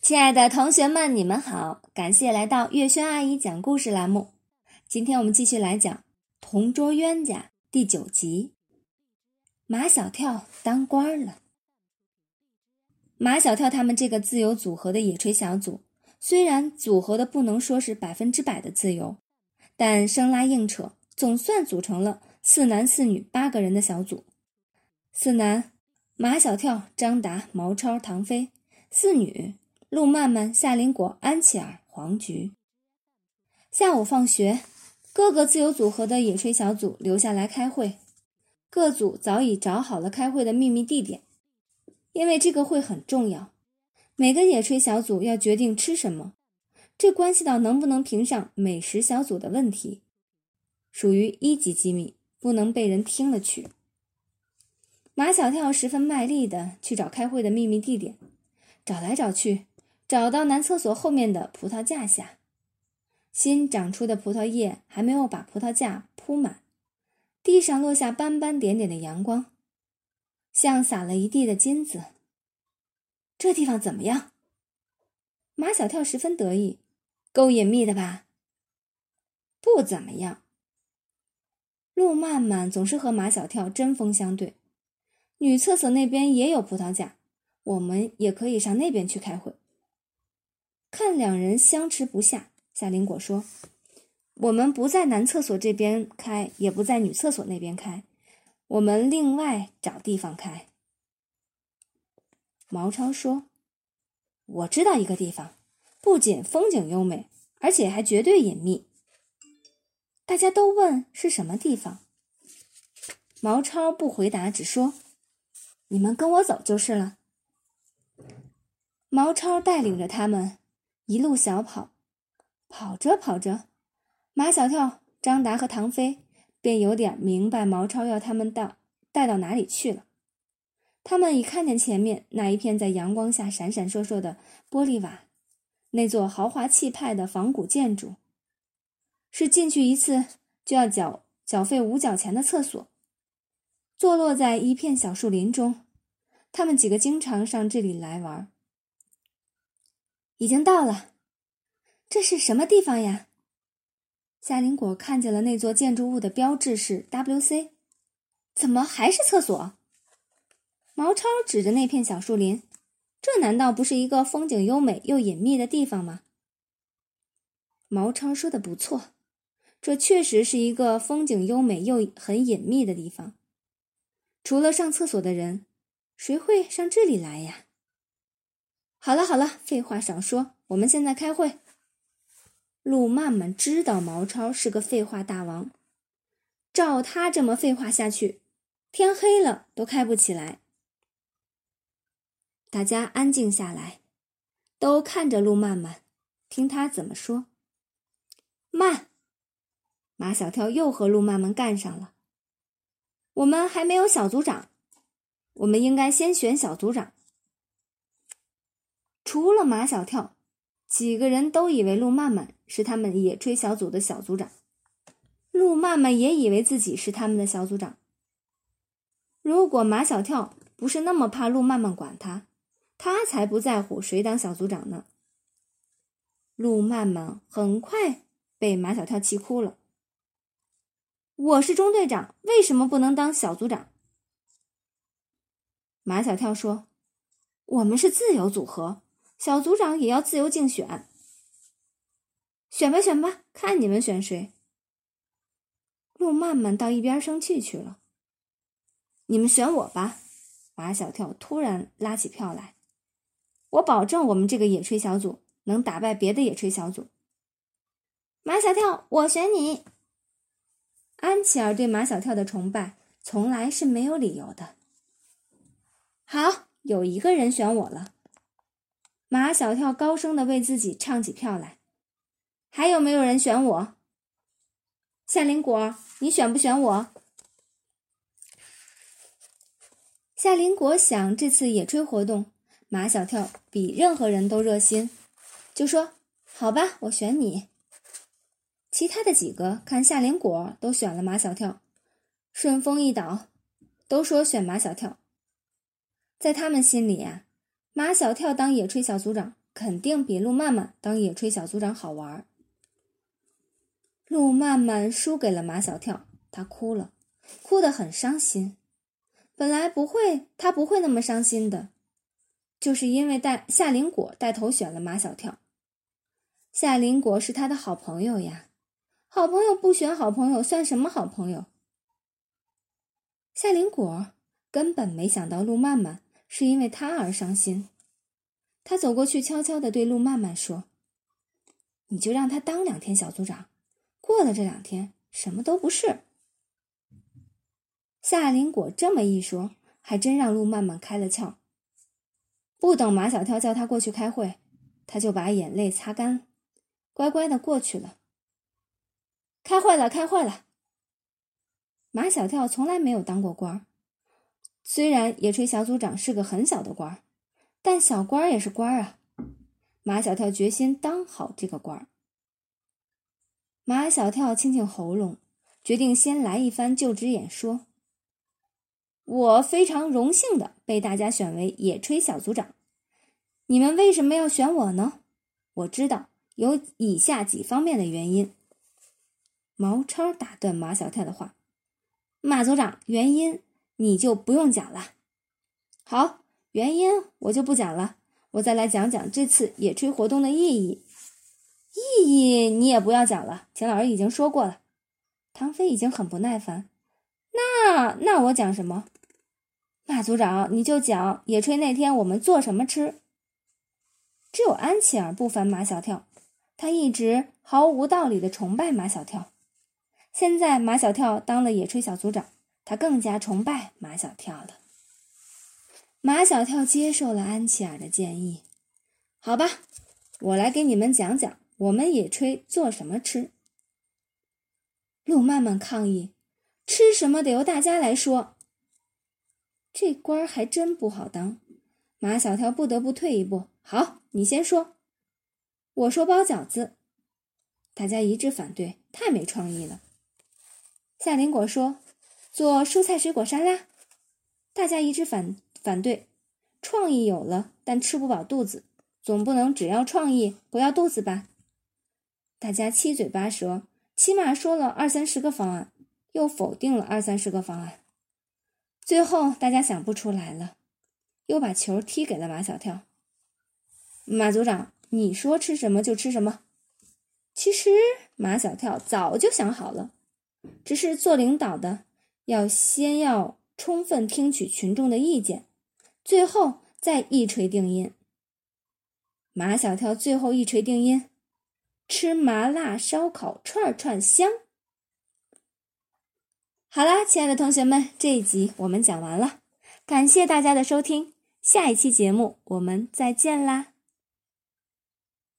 亲爱的同学们，你们好！感谢来到月轩阿姨讲故事栏目。今天我们继续来讲《同桌冤家》第九集。马小跳当官了。马小跳他们这个自由组合的野炊小组，虽然组合的不能说是百分之百的自由，但生拉硬扯，总算组成了四男四女八个人的小组。四男：马小跳、张达、毛超、唐飞；四女。陆曼曼、夏林果、安琪儿、黄菊。下午放学，各个自由组合的野炊小组留下来开会。各组早已找好了开会的秘密地点，因为这个会很重要。每个野炊小组要决定吃什么，这关系到能不能评上美食小组的问题，属于一级机密，不能被人听了去。马小跳十分卖力地去找开会的秘密地点，找来找去。找到男厕所后面的葡萄架下，新长出的葡萄叶还没有把葡萄架铺满，地上落下斑斑点点的阳光，像撒了一地的金子。这地方怎么样？马小跳十分得意，够隐秘的吧？不怎么样。陆曼曼总是和马小跳针锋相对。女厕所那边也有葡萄架，我们也可以上那边去开会。看两人相持不下，夏林果说：“我们不在男厕所这边开，也不在女厕所那边开，我们另外找地方开。”毛超说：“我知道一个地方，不仅风景优美，而且还绝对隐秘。”大家都问是什么地方。毛超不回答，只说：“你们跟我走就是了。”毛超带领着他们。一路小跑，跑着跑着，马小跳、张达和唐飞便有点明白毛超要他们到带到哪里去了。他们已看见前面那一片在阳光下闪闪烁烁的玻璃瓦，那座豪华气派的仿古建筑，是进去一次就要缴缴费五角钱的厕所，坐落在一片小树林中。他们几个经常上这里来玩。已经到了，这是什么地方呀？夏林果看见了那座建筑物的标志是 WC，怎么还是厕所？毛超指着那片小树林，这难道不是一个风景优美又隐秘的地方吗？毛超说的不错，这确实是一个风景优美又很隐秘的地方。除了上厕所的人，谁会上这里来呀？好了好了，废话少说，我们现在开会。陆曼曼知道毛超是个废话大王，照他这么废话下去，天黑了都开不起来。大家安静下来，都看着陆曼曼，听他怎么说。慢，马小跳又和陆曼曼干上了。我们还没有小组长，我们应该先选小组长。除了马小跳，几个人都以为陆曼曼是他们野炊小组的小组长。陆曼曼也以为自己是他们的小组长。如果马小跳不是那么怕陆曼曼管他，他才不在乎谁当小组长呢。陆曼曼很快被马小跳气哭了。我是中队长，为什么不能当小组长？马小跳说：“我们是自由组合。”小组长也要自由竞选，选吧选吧，看你们选谁。陆曼曼到一边生气去了。你们选我吧！马小跳突然拉起票来，我保证我们这个野炊小组能打败别的野炊小组。马小跳，我选你。安琪儿对马小跳的崇拜从来是没有理由的。好，有一个人选我了。马小跳高声的为自己唱起票来，还有没有人选我？夏林果，你选不选我？夏林果想这次野炊活动，马小跳比任何人都热心，就说：“好吧，我选你。”其他的几个看夏林果都选了马小跳，顺风一倒，都说选马小跳。在他们心里呀。马小跳当野炊小组长肯定比陆曼曼当野炊小组长好玩。陆曼曼输给了马小跳，他哭了，哭得很伤心。本来不会，他不会那么伤心的，就是因为带夏林果带头选了马小跳。夏林果是他的好朋友呀，好朋友不选好朋友算什么好朋友？夏林果根本没想到陆曼曼是因为他而伤心，他走过去悄悄地对陆曼曼说：“你就让他当两天小组长。”过了这两天，什么都不是。夏林果这么一说，还真让陆曼曼开了窍。不等马小跳叫他过去开会，他就把眼泪擦干，乖乖的过去了。开会了，开会了。马小跳从来没有当过官，虽然野炊小组长是个很小的官儿，但小官儿也是官儿啊。马小跳决心当好这个官儿。马小跳清清喉咙，决定先来一番就职演说。我非常荣幸的被大家选为野炊小组长。你们为什么要选我呢？我知道有以下几方面的原因。毛超打断马小跳的话：“马组长，原因你就不用讲了。好，原因我就不讲了。我再来讲讲这次野炊活动的意义。”意义你也不要讲了，秦老师已经说过了。唐飞已经很不耐烦，那那我讲什么？马组长你就讲野炊那天我们做什么吃。只有安琪儿不烦马小跳，他一直毫无道理的崇拜马小跳。现在马小跳当了野炊小组长，他更加崇拜马小跳了。马小跳接受了安琪儿的建议，好吧，我来给你们讲讲。我们野炊做什么吃？路曼曼抗议：“吃什么得由大家来说。”这官儿还真不好当。马小跳不得不退一步：“好，你先说。”我说包饺子，大家一致反对，太没创意了。夏林果说：“做蔬菜水果沙拉，大家一致反反对。创意有了，但吃不饱肚子，总不能只要创意不要肚子吧？”大家七嘴八舌，起码说了二三十个方案，又否定了二三十个方案。最后大家想不出来了，又把球踢给了马小跳。马组长，你说吃什么就吃什么。其实马小跳早就想好了，只是做领导的要先要充分听取群众的意见，最后再一锤定音。马小跳最后一锤定音。吃麻辣烧烤串串香。好啦，亲爱的同学们，这一集我们讲完了，感谢大家的收听，下一期节目我们再见啦。